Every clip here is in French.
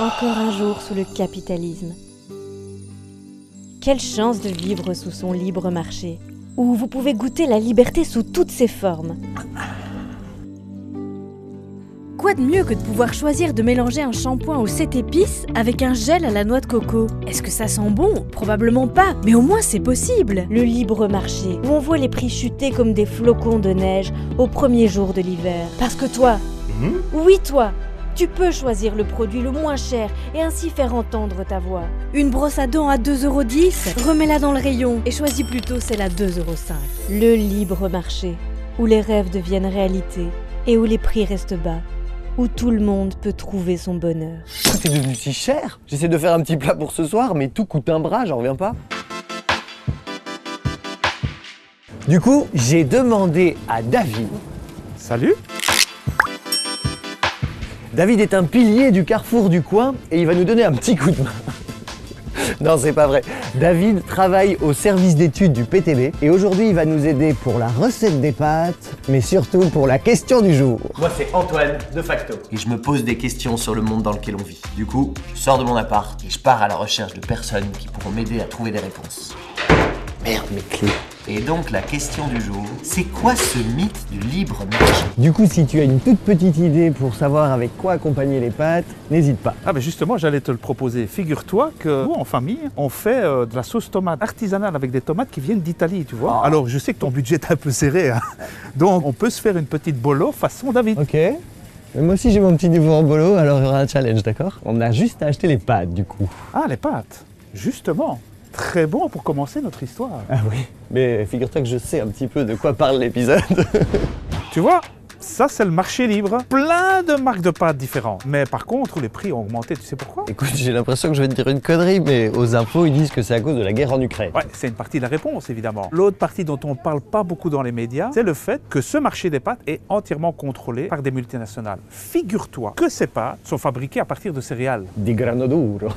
Encore un jour sous le capitalisme. Quelle chance de vivre sous son libre marché, où vous pouvez goûter la liberté sous toutes ses formes. Quoi de mieux que de pouvoir choisir de mélanger un shampoing aux 7 épices avec un gel à la noix de coco? Est-ce que ça sent bon? Probablement pas, mais au moins c'est possible Le libre marché, où on voit les prix chuter comme des flocons de neige au premier jour de l'hiver. Parce que toi, oui toi, tu peux choisir le produit le moins cher et ainsi faire entendre ta voix. Une brosse à dents à 2,10€, remets-la dans le rayon et choisis plutôt celle à 2,5€. Le libre marché, où les rêves deviennent réalité et où les prix restent bas, où tout le monde peut trouver son bonheur. Tout est devenu si cher. J'essaie de faire un petit plat pour ce soir, mais tout coûte un bras, j'en reviens pas. Du coup, j'ai demandé à David. Salut David est un pilier du carrefour du coin et il va nous donner un petit coup de main. Non, c'est pas vrai. David travaille au service d'études du PTB et aujourd'hui il va nous aider pour la recette des pâtes, mais surtout pour la question du jour. Moi, c'est Antoine de Facto. Et je me pose des questions sur le monde dans lequel on vit. Du coup, je sors de mon appart et je pars à la recherche de personnes qui pourront m'aider à trouver des réponses. Merde, mes clés. Et donc, la question du jour, c'est quoi ce mythe du libre marché? Du coup, si tu as une toute petite idée pour savoir avec quoi accompagner les pâtes, n'hésite pas. Ah ben justement, j'allais te le proposer. Figure-toi que nous, en famille, on fait euh, de la sauce tomate artisanale avec des tomates qui viennent d'Italie, tu vois. Alors, je sais que ton budget est un peu serré, hein. donc on peut se faire une petite bolo façon David. Ok. Mais moi aussi j'ai mon petit niveau en bolo, alors il y aura un challenge, d'accord? On a juste à acheter les pâtes du coup. Ah, les pâtes Justement, très bon pour commencer notre histoire. Ah oui. Mais figure-toi que je sais un petit peu de quoi parle l'épisode. Tu vois? Ça, c'est le marché libre. Plein de marques de pâtes différentes. Mais par contre, les prix ont augmenté. Tu sais pourquoi? Écoute, j'ai l'impression que je vais te dire une connerie, mais aux infos ils disent que c'est à cause de la guerre en Ukraine. Ouais, c'est une partie de la réponse, évidemment. L'autre partie dont on ne parle pas beaucoup dans les médias, c'est le fait que ce marché des pâtes est entièrement contrôlé par des multinationales. Figure-toi que ces pâtes sont fabriquées à partir de céréales. Di grano duro.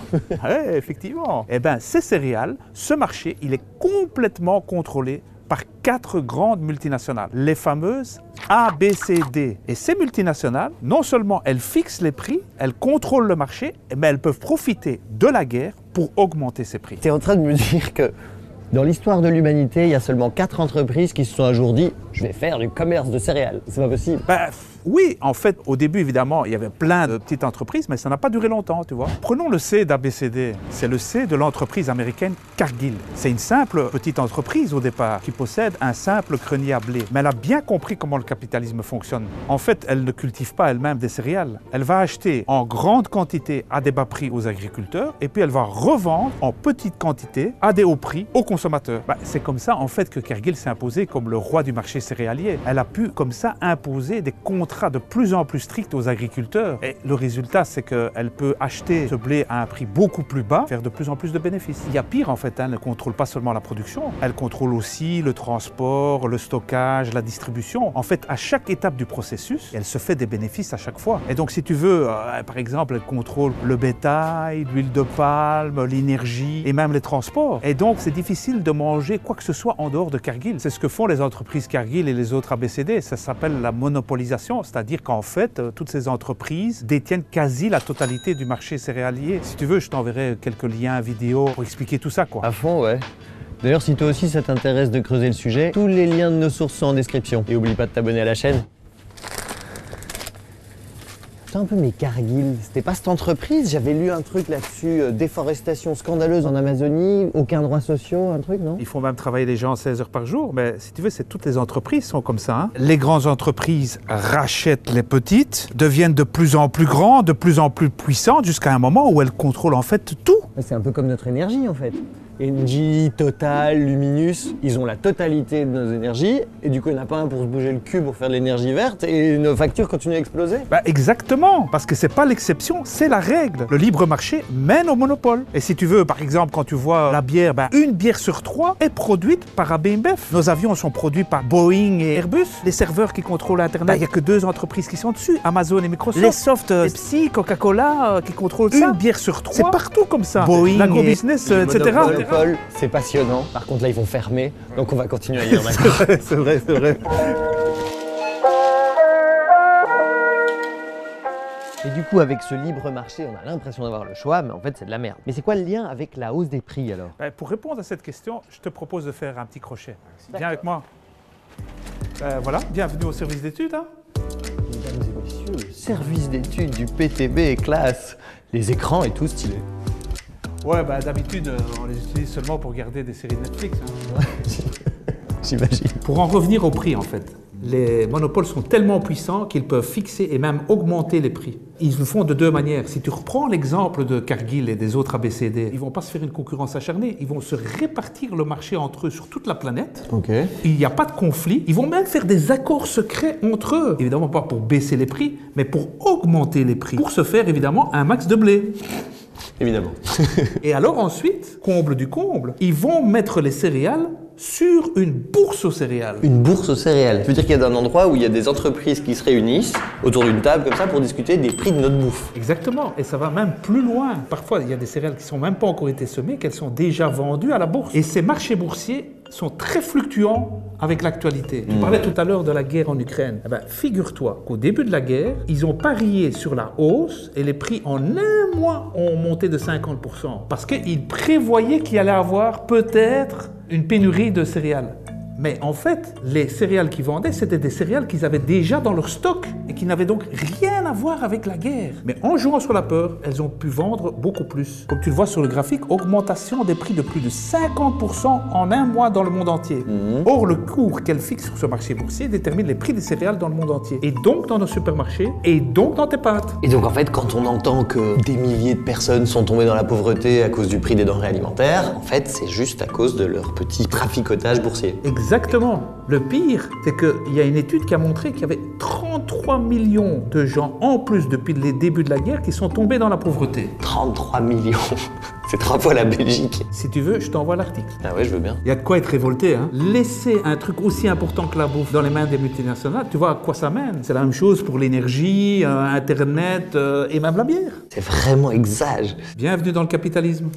Ouais, effectivement. Eh bien, ces céréales, ce marché, il est complètement contrôlé par quatre grandes multinationales, les fameuses A, B, C, D. Et ces multinationales, non seulement elles fixent les prix, elles contrôlent le marché, mais elles peuvent profiter de la guerre pour augmenter ces prix. T'es en train de me dire que dans l'histoire de l'humanité, il y a seulement quatre entreprises qui se sont un jour dit je vais faire du commerce de céréales. C'est pas possible. Ben, oui, en fait, au début, évidemment, il y avait plein de petites entreprises, mais ça n'a pas duré longtemps, tu vois. Prenons le C d'ABCD. C'est le C de l'entreprise américaine Cargill. C'est une simple petite entreprise au départ qui possède un simple grenier à blé. Mais elle a bien compris comment le capitalisme fonctionne. En fait, elle ne cultive pas elle-même des céréales. Elle va acheter en grande quantité à des bas prix aux agriculteurs et puis elle va revendre en petite quantité à des hauts prix aux consommateurs. Ben, c'est comme ça, en fait, que Cargill s'est imposé comme le roi du marché céréalier. Elle a pu, comme ça, imposer des contrats de plus en plus stricts aux agriculteurs. Et le résultat, c'est qu'elle peut acheter ce blé à un prix beaucoup plus bas, faire de plus en plus de bénéfices. Il y a pire, en fait, hein, elle ne contrôle pas seulement la production, elle contrôle aussi le transport, le stockage, la distribution. En fait, à chaque étape du processus, elle se fait des bénéfices à chaque fois. Et donc, si tu veux, euh, par exemple, elle contrôle le bétail, l'huile de palme, l'énergie et même les transports. Et donc, c'est difficile de manger quoi que ce soit en dehors de Cargill. C'est ce que font les entreprises Cargill et les autres ABCD. Ça s'appelle la monopolisation, c'est-à-dire qu'en fait, euh, toutes ces entreprises détiennent quasi la totalité du marché céréalier. Si tu veux, je t'enverrai quelques liens vidéo pour expliquer tout ça, quoi. À fond, ouais. D'ailleurs, si toi aussi ça t'intéresse de creuser le sujet, tous les liens de nos sources sont en description. Et oublie pas de t'abonner à la chaîne. Un peu, mais Cargill, c'était pas cette entreprise J'avais lu un truc là-dessus, euh, déforestation scandaleuse en Amazonie, aucun droit social, un truc, non? Il faut même travailler les gens 16 heures par jour, mais si tu veux, c'est toutes les entreprises sont comme ça. hein. Les grandes entreprises rachètent les petites, deviennent de plus en plus grandes, de plus en plus puissantes, jusqu'à un moment où elles contrôlent en fait tout. C'est un peu comme notre énergie en fait. Engie, Total, Luminus, ils ont la totalité de nos énergies, et du coup il n'y en a pas un pour se bouger le cul pour faire de l'énergie verte, et nos factures continuent à exploser. Bah exactement, parce que c'est pas l'exception, c'est la règle. Le libre marché mène au monopole. Et si tu veux, par exemple, quand tu vois la bière, bah, une bière sur trois est produite par AB InBev. Nos avions sont produits par Boeing et Airbus. Les serveurs qui contrôlent Internet, il n'y a que deux entreprises qui sont dessus, Amazon et Microsoft. Les soft, euh, Pepsi, Coca-Cola, euh, qui contrôlent ça. Une bière sur trois. C'est partout comme ça. Boeing, l'agrobusiness, euh, etc. Monopole, c'est passionnant. Par contre là ils vont fermer, donc on va continuer à lire d'accord. c'est vrai, c'est vrai. Et du coup, avec ce libre marché, on a l'impression d'avoir le choix, mais en fait, c'est de la merde. Mais c'est quoi le lien avec la hausse des prix alors? Ben, pour répondre à cette question, je te propose de faire un petit crochet. Viens avec moi. Ben, voilà, bienvenue au service d'études. hein. Mesdames et messieurs, le service d'études du PTB est classe. Les écrans et tout stylé. Ouais, ben, d'habitude, euh, on les utilise seulement pour regarder des séries Netflix. hein. J'imagine. Pour en revenir au prix, en fait, les monopoles sont tellement puissants qu'ils peuvent fixer et même augmenter les prix. Ils le font de deux manières. Si tu reprends l'exemple de Cargill et des autres ABCD, ils vont pas se faire une concurrence acharnée, ils vont se répartir le marché entre eux sur toute la planète. Ok. Il n'y a pas de conflit. Ils vont même faire des accords secrets entre eux. Évidemment pas pour baisser les prix, mais pour augmenter les prix. Pour se faire évidemment un max de blé. Évidemment. Et alors ensuite, comble du comble, ils vont mettre les céréales sur une bourse aux céréales. Une bourse aux céréales. Tu veux dire qu'il y a un endroit où il y a des entreprises qui se réunissent autour d'une table comme ça pour discuter des prix de notre bouffe. Exactement, et ça va même plus loin. Parfois, il y a des céréales qui sont même pas encore été semées, qu'elles sont déjà vendues à la bourse. Et ces marchés boursiers sont très fluctuants avec l'actualité. Tu parlais tout à l'heure de la guerre en Ukraine. Eh ben, figure-toi qu'au début de la guerre, ils ont parié sur la hausse et les prix en un mois ont monté de 50%. Parce qu'ils prévoyaient qu'il y allait avoir peut-être une pénurie de céréales. Mais en fait, les céréales qu'ils vendaient, c'était des céréales qu'ils avaient déjà dans leur stock et qui n'avaient donc rien à voir avec la guerre. Mais en jouant sur la peur, elles ont pu vendre beaucoup plus. Comme tu le vois sur le graphique, augmentation des prix de plus de 50% en un mois dans le monde entier. Or, le cours qu'elles fixent sur ce marché boursier détermine les prix des céréales dans le monde entier. Et donc dans nos supermarchés, et donc dans tes pâtes. Et donc en fait, quand on entend que des milliers de personnes sont tombées dans la pauvreté à cause du prix des denrées alimentaires, en fait, c'est juste à cause de leur petit traficotage boursier. Exactement. Le pire, c'est qu'il y a une étude qui a montré qu'il y avait 33 millions de gens en plus depuis les débuts de la guerre qui sont tombés dans la pauvreté. 33 millions. C'est trois fois la Belgique. Si tu veux, je t'envoie l'article. Ah ouais, je veux bien. Il y a de quoi être révolté. Hein. Laisser un truc aussi important que la bouffe dans les mains des multinationales, tu vois à quoi ça mène? C'est la même chose pour l'énergie, euh, Internet euh, et même la bière. C'est vraiment exage. Bienvenue dans le capitalisme.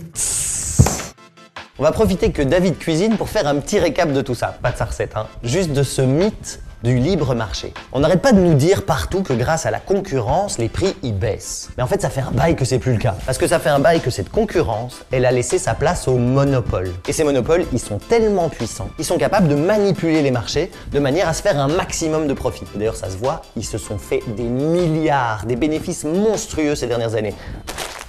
On va profiter que David cuisine pour faire un petit récap de tout ça. Pas de sa recette, hein. Juste de ce mythe du libre marché. On n'arrête pas de nous dire partout que grâce à la concurrence, les prix y baissent. Mais en fait, ça fait un bail que c'est plus le cas. Parce que ça fait un bail que cette concurrence, elle a laissé sa place au monopole. Et ces monopoles, ils sont tellement puissants, ils sont capables de manipuler les marchés de manière à se faire un maximum de profit. D'ailleurs, ça se voit, ils se sont fait des milliards, des bénéfices monstrueux ces dernières années.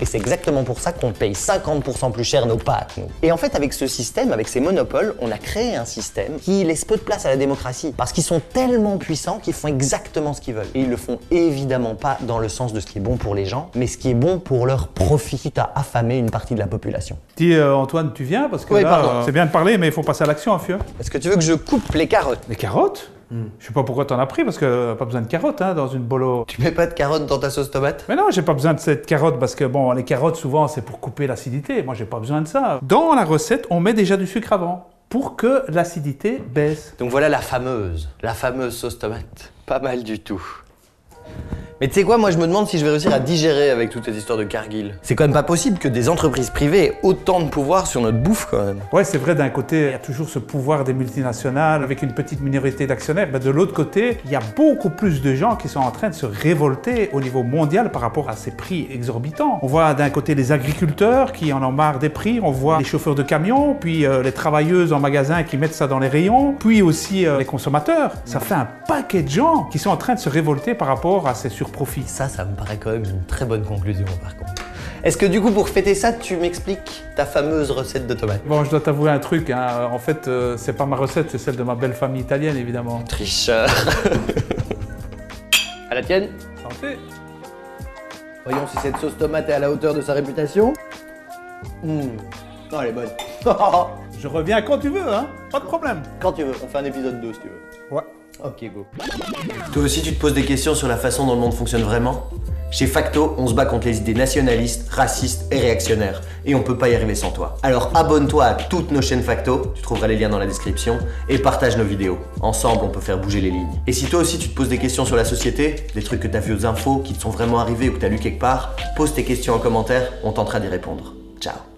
Et c'est exactement pour ça qu'on paye 50% plus cher nos pâtes, nous. Et en fait, avec ce système, avec ces monopoles, on a créé un système qui laisse peu de place à la démocratie. Parce qu'ils sont tellement puissants qu'ils font exactement ce qu'ils veulent. Et ils le font évidemment pas dans le sens de ce qui est bon pour les gens, mais ce qui est bon pour leur profit, quitte à affamer une partie de la population. Dis euh, Antoine, tu viens? Parce que Oui, là, pardon. euh, c'est bien de parler, mais il faut passer à l'action, Fieu. Est-ce que tu veux que je coupe les carottes? Les carottes? Je sais pas pourquoi t'en as pris, parce que euh, pas besoin de carottes hein, dans une bolo. Tu mets pas de carottes dans ta sauce tomate? Mais non, j'ai pas besoin de cette carotte parce que bon, les carottes souvent c'est pour couper l'acidité. Moi, j'ai pas besoin de ça. Dans la recette, on met déjà du sucre avant pour que l'acidité baisse. Donc voilà la fameuse, la fameuse sauce tomate. Pas mal du tout. Mais tu sais quoi, moi je me demande si je vais réussir à digérer avec toute cette histoire de Cargill. C'est quand même pas possible que des entreprises privées aient autant de pouvoir sur notre bouffe quand même. Ouais, c'est vrai, d'un côté, il y a toujours ce pouvoir des multinationales avec une petite minorité d'actionnaires. Mais de l'autre côté, il y a beaucoup plus de gens qui sont en train de se révolter au niveau mondial par rapport à ces prix exorbitants. On voit d'un côté les agriculteurs qui en ont marre des prix, on voit les chauffeurs de camions, puis euh, les travailleuses en magasin qui mettent ça dans les rayons, puis aussi euh, les consommateurs. Ça fait un paquet de gens qui sont en train de se révolter par rapport à ces surprofits. Ça, ça me paraît quand même une très bonne conclusion par contre. Est-ce que du coup pour fêter ça, tu m'expliques ta fameuse recette de tomates? Bon, je dois t'avouer un truc, hein. en fait, euh, c'est pas ma recette, c'est celle de ma belle famille italienne, évidemment. Tricheur. à la tienne Santé Voyons si cette sauce tomate est à la hauteur de sa réputation. Hum. Non, elle est bonne. Je reviens quand tu veux, hein Pas de problème. Quand tu veux, on fait un épisode 2 si tu veux. Ouais. Ok, go. Toi aussi, tu te poses des questions sur la façon dont le monde fonctionne vraiment? Chez Facto, on se bat contre les idées nationalistes, racistes et réactionnaires. Et on peut pas y arriver sans toi. Alors abonne-toi à toutes nos chaînes Facto, tu trouveras les liens dans la description, et partage nos vidéos. Ensemble, on peut faire bouger les lignes. Et si toi aussi tu te poses des questions sur la société, des trucs que t'as vu aux infos, qui te sont vraiment arrivés ou que t'as lu quelque part, pose tes questions en commentaire, on tentera d'y répondre. Ciao